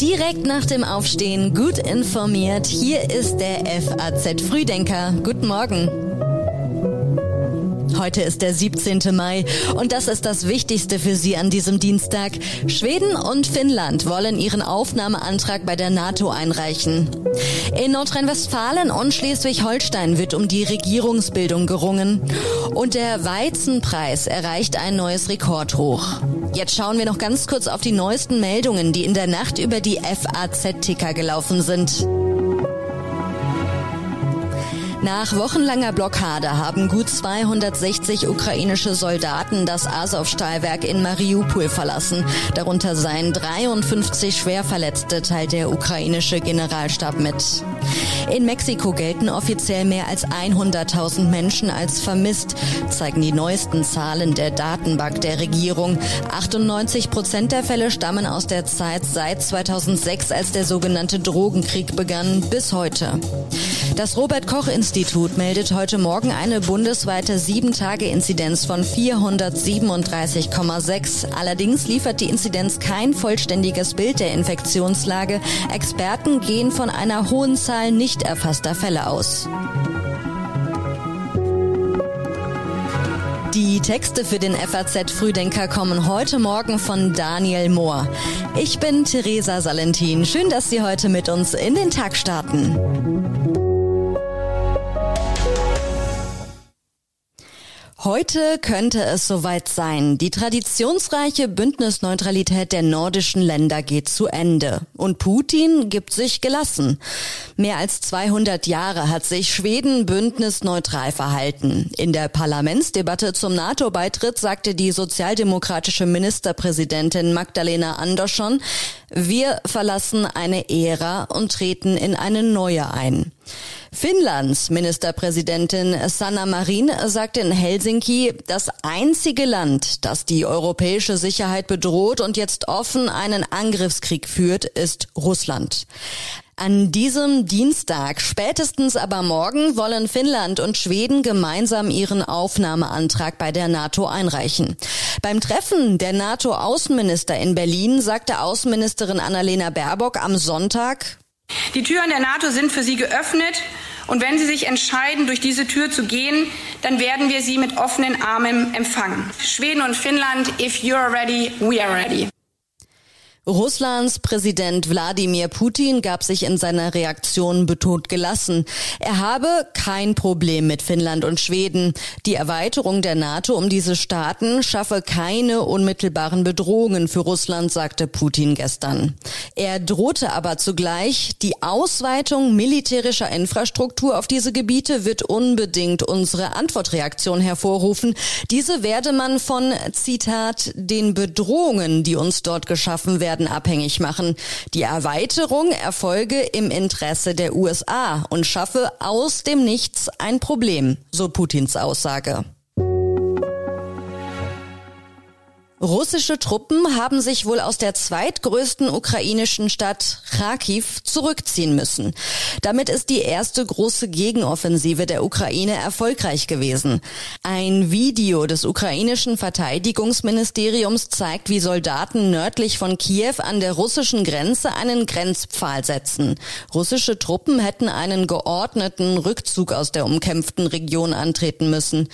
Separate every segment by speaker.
Speaker 1: Direkt nach dem Aufstehen gut informiert. Hier ist der FAZ Frühdenker. Guten Morgen. Heute ist der 17. Mai und das ist das Wichtigste für Sie an diesem Dienstag. Schweden und Finnland wollen ihren Aufnahmeantrag bei der NATO einreichen. In Nordrhein-Westfalen und Schleswig-Holstein wird um die Regierungsbildung gerungen. Und der Weizenpreis erreicht ein neues Rekordhoch. Jetzt schauen wir noch ganz kurz auf die neuesten Meldungen, die in der Nacht über die FAZ-Ticker gelaufen sind. Nach wochenlanger Blockade haben gut 260 ukrainische Soldaten das Azov-Stahlwerk in Mariupol verlassen. Darunter seien 53 Schwerverletzte, teilt der ukrainische Generalstab mit. In Mexiko gelten offiziell mehr als 100.000 Menschen als vermisst, zeigen die neuesten Zahlen der Datenbank der Regierung. 98 Prozent der Fälle stammen aus der Zeit seit 2006, als der sogenannte Drogenkrieg begann, bis heute. Das Robert Koch Institut meldet heute Morgen eine bundesweite 7-Tage-Inzidenz von 437,6. Allerdings liefert die Inzidenz kein vollständiges Bild der Infektionslage. Experten gehen von einer hohen Zahl nicht erfasster Fälle aus. Die Texte für den FAZ Frühdenker kommen heute Morgen von Daniel Mohr. Ich bin Theresa Salentin. Schön, dass Sie heute mit uns in den Tag starten. Heute könnte es soweit sein. Die traditionsreiche Bündnisneutralität der nordischen Länder geht zu Ende. Und Putin gibt sich gelassen. Mehr als 200 Jahre hat sich Schweden bündnisneutral verhalten. In der Parlamentsdebatte zum NATO-Beitritt sagte die sozialdemokratische Ministerpräsidentin Magdalena Andersson, wir verlassen eine Ära und treten in eine neue ein. Finnlands Ministerpräsidentin Sanna Marin sagte in Helsinki, das einzige Land, das die europäische Sicherheit bedroht und jetzt offen einen Angriffskrieg führt, ist Russland. An diesem Dienstag, spätestens aber morgen, wollen Finnland und Schweden gemeinsam ihren Aufnahmeantrag bei der NATO einreichen. Beim Treffen der NATO-Außenminister in Berlin sagte Außenministerin Annalena Baerbock am Sonntag,
Speaker 2: die Türen der NATO sind für Sie geöffnet. Und wenn Sie sich entscheiden, durch diese Tür zu gehen, dann werden wir Sie mit offenen Armen empfangen. Schweden und Finnland, if you're ready, we are ready.
Speaker 1: Russlands Präsident Wladimir Putin gab sich in seiner Reaktion betont gelassen. Er habe kein Problem mit Finnland und Schweden. Die Erweiterung der NATO um diese Staaten schaffe keine unmittelbaren Bedrohungen für Russland, sagte Putin gestern. Er drohte aber zugleich, die Ausweitung militärischer Infrastruktur auf diese Gebiete wird unbedingt unsere Antwortreaktion hervorrufen. Diese werde man von, Zitat, den Bedrohungen, die uns dort geschaffen werden, werden abhängig machen. Die Erweiterung erfolge im Interesse der USA und schaffe aus dem Nichts ein Problem, so Putins Aussage. Russische Truppen haben sich wohl aus der zweitgrößten ukrainischen Stadt Kharkiv zurückziehen müssen. Damit ist die erste große Gegenoffensive der Ukraine erfolgreich gewesen. Ein Video des ukrainischen Verteidigungsministeriums zeigt, wie Soldaten nördlich von Kiew an der russischen Grenze einen Grenzpfahl setzen. Russische Truppen hätten einen geordneten Rückzug aus der umkämpften Region antreten müssen.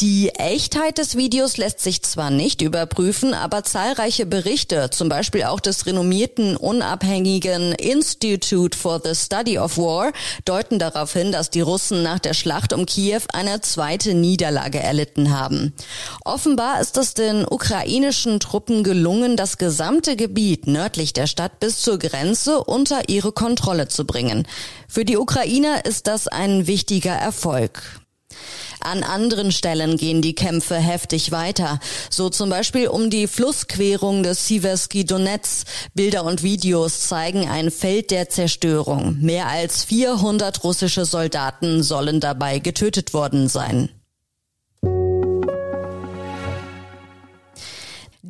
Speaker 1: Die Echtheit des Videos lässt sich zwar nicht überprüfen, aber zahlreiche Berichte, zum Beispiel auch des renommierten unabhängigen Institute for the Study of War, deuten darauf hin, dass die Russen nach der Schlacht um Kiew eine zweite Niederlage erlitten haben. Offenbar ist es den ukrainischen Truppen gelungen, das gesamte Gebiet nördlich der Stadt bis zur Grenze unter ihre Kontrolle zu bringen. Für die Ukrainer ist das ein wichtiger Erfolg. An anderen Stellen gehen die Kämpfe heftig weiter. So zum Beispiel um die Flussquerung des Siversky Donetsk. Bilder und Videos zeigen ein Feld der Zerstörung. Mehr als 400 russische Soldaten sollen dabei getötet worden sein.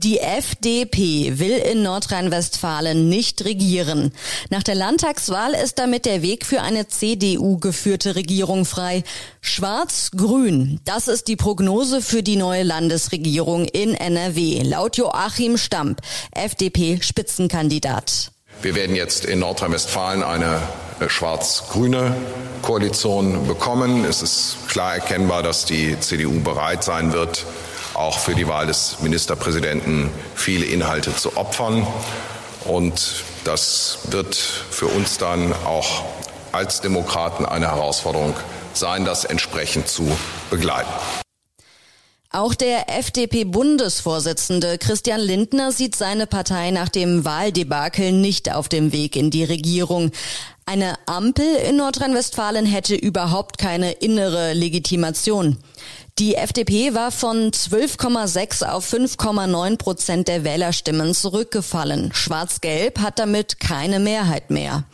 Speaker 1: Die FDP will in Nordrhein-Westfalen nicht regieren. Nach der Landtagswahl ist damit der Weg für eine CDU-geführte Regierung frei. Schwarz-Grün, das ist die Prognose für die neue Landesregierung in NRW, laut Joachim Stamp, FDP-Spitzenkandidat.
Speaker 3: Wir werden jetzt in Nordrhein-Westfalen eine äh, schwarz-grüne Koalition bekommen. Es ist klar erkennbar, dass die CDU bereit sein wird, auch für die Wahl des Ministerpräsidenten viele Inhalte zu opfern. Und das wird für uns dann auch als Demokraten eine Herausforderung sein, das entsprechend zu begleiten.
Speaker 1: Auch der FDP-Bundesvorsitzende Christian Lindner sieht seine Partei nach dem Wahldebakel nicht auf dem Weg in die Regierung. Eine Ampel in Nordrhein-Westfalen hätte überhaupt keine innere Legitimation. Die FDP war von 12,6 auf 5,9 Prozent der Wählerstimmen zurückgefallen. Schwarz-Gelb hat damit keine Mehrheit mehr.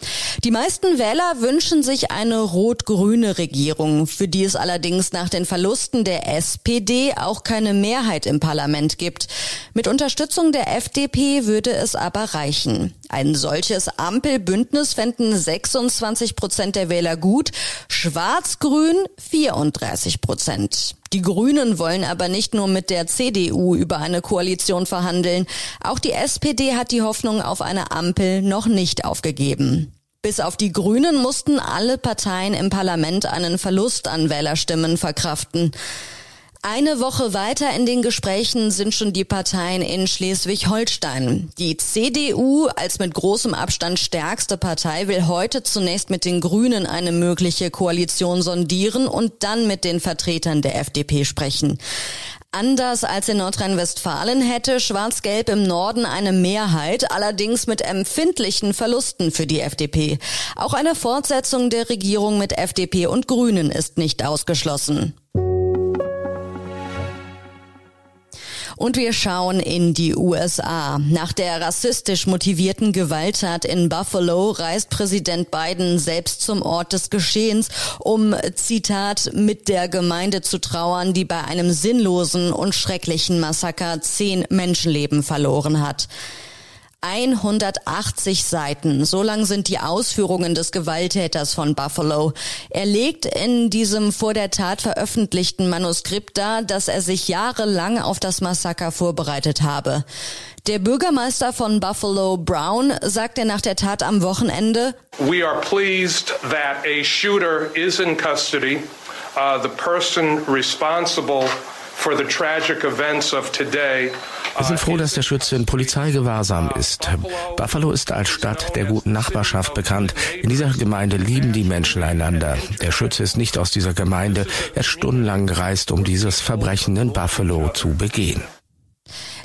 Speaker 1: Die meisten Wähler wünschen sich eine rot-grüne Regierung, für die es allerdings nach den Verlusten der SPD auch keine Mehrheit im Parlament gibt. Mit Unterstützung der FDP würde es aber reichen. Ein solches Ampelbündnis fänden 26 Prozent der Wähler gut, Schwarz-Grün 34 Prozent. Die Grünen wollen aber nicht nur mit der CDU über eine Koalition verhandeln. Auch die SPD hat die Hoffnung auf eine Ampel noch nicht aufgegeben. Bis auf die Grünen mussten alle Parteien im Parlament einen Verlust an Wählerstimmen verkraften. Eine Woche weiter in den Gesprächen sind schon die Parteien in Schleswig-Holstein. Die CDU als mit großem Abstand stärkste Partei will heute zunächst mit den Grünen eine mögliche Koalition sondieren und dann mit den Vertretern der FDP sprechen. Anders als in Nordrhein-Westfalen hätte Schwarz-Gelb im Norden eine Mehrheit, allerdings mit empfindlichen Verlusten für die FDP. Auch eine Fortsetzung der Regierung mit FDP und Grünen ist nicht ausgeschlossen. Und wir schauen in die USA. Nach der rassistisch motivierten Gewalttat in Buffalo reist Präsident Biden selbst zum Ort des Geschehens, um, Zitat, mit der Gemeinde zu trauern, die bei einem sinnlosen und schrecklichen Massaker zehn Menschenleben verloren hat. 180 Seiten. So lang sind die Ausführungen des Gewalttäters von Buffalo. Er legt in diesem vor der Tat veröffentlichten Manuskript dar, dass er sich jahrelang auf das Massaker vorbereitet habe. Der Bürgermeister von Buffalo, Brown, sagte nach der Tat am Wochenende,
Speaker 4: We are pleased that a shooter is in custody. Uh, the person responsible for the tragic events of today
Speaker 5: wir sind froh, dass der Schütze in Polizeigewahrsam ist. Buffalo ist als Stadt der guten Nachbarschaft bekannt. In dieser Gemeinde lieben die Menschen einander. Der Schütze ist nicht aus dieser Gemeinde. Er ist stundenlang gereist, um dieses Verbrechen in Buffalo zu begehen.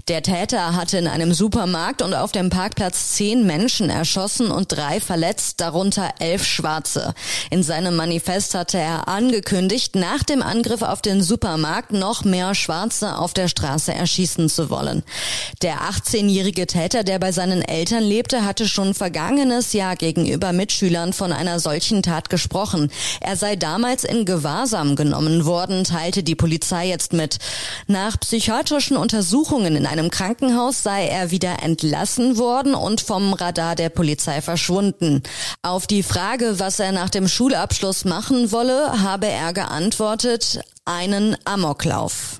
Speaker 1: Der Täter hatte in einem Supermarkt und auf dem Parkplatz zehn Menschen erschossen und drei verletzt, darunter elf Schwarze. In seinem Manifest hatte er angekündigt, nach dem Angriff auf den Supermarkt noch mehr Schwarze auf der Straße erschießen zu wollen. Der 18-jährige Täter, der bei seinen Eltern lebte, hatte schon vergangenes Jahr gegenüber Mitschülern von einer solchen Tat gesprochen. Er sei damals in Gewahrsam genommen worden, teilte die Polizei jetzt mit. Nach psychiatrischen Untersuchungen in einem Krankenhaus sei er wieder entlassen worden und vom Radar der Polizei verschwunden. Auf die Frage, was er nach dem Schulabschluss machen wolle, habe er geantwortet, einen Amoklauf.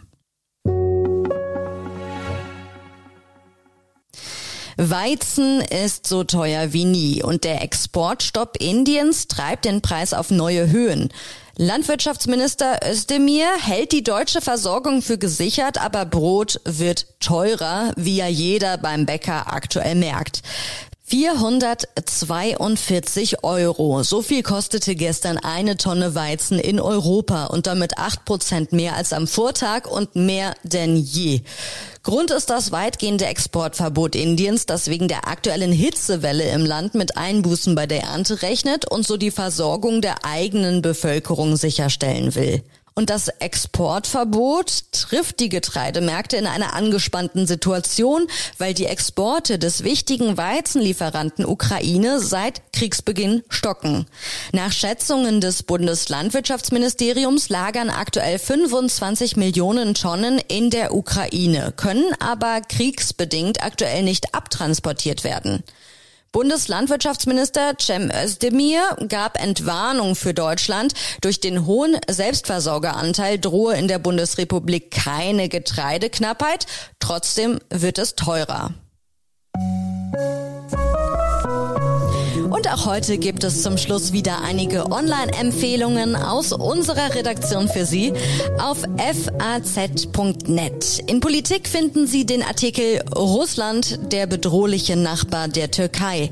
Speaker 1: Weizen ist so teuer wie nie und der Exportstopp Indiens treibt den Preis auf neue Höhen. Landwirtschaftsminister Özdemir hält die deutsche Versorgung für gesichert, aber Brot wird teurer, wie ja jeder beim Bäcker aktuell merkt. 442 Euro. So viel kostete gestern eine Tonne Weizen in Europa und damit acht Prozent mehr als am Vortag und mehr denn je. Grund ist das weitgehende Exportverbot Indiens, das wegen der aktuellen Hitzewelle im Land mit Einbußen bei der Ernte rechnet und so die Versorgung der eigenen Bevölkerung sicherstellen will. Und das Exportverbot trifft die Getreidemärkte in einer angespannten Situation, weil die Exporte des wichtigen Weizenlieferanten Ukraine seit Kriegsbeginn stocken. Nach Schätzungen des Bundeslandwirtschaftsministeriums lagern aktuell 25 Millionen Tonnen in der Ukraine, können aber kriegsbedingt aktuell nicht abtransportiert werden. Bundeslandwirtschaftsminister Cem Özdemir gab Entwarnung für Deutschland. Durch den hohen Selbstversorgeranteil drohe in der Bundesrepublik keine Getreideknappheit. Trotzdem wird es teurer. Und auch heute gibt es zum Schluss wieder einige Online-Empfehlungen aus unserer Redaktion für Sie auf faz.net. In Politik finden Sie den Artikel Russland, der bedrohliche Nachbar der Türkei.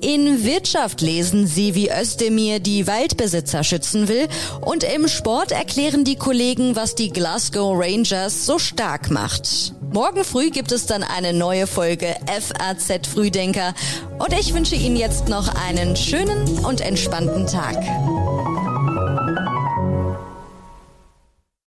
Speaker 1: In Wirtschaft lesen Sie, wie Özdemir die Waldbesitzer schützen will. Und im Sport erklären die Kollegen, was die Glasgow Rangers so stark macht. Morgen früh gibt es dann eine neue Folge FAZ Frühdenker und ich wünsche Ihnen jetzt noch einen schönen und entspannten Tag.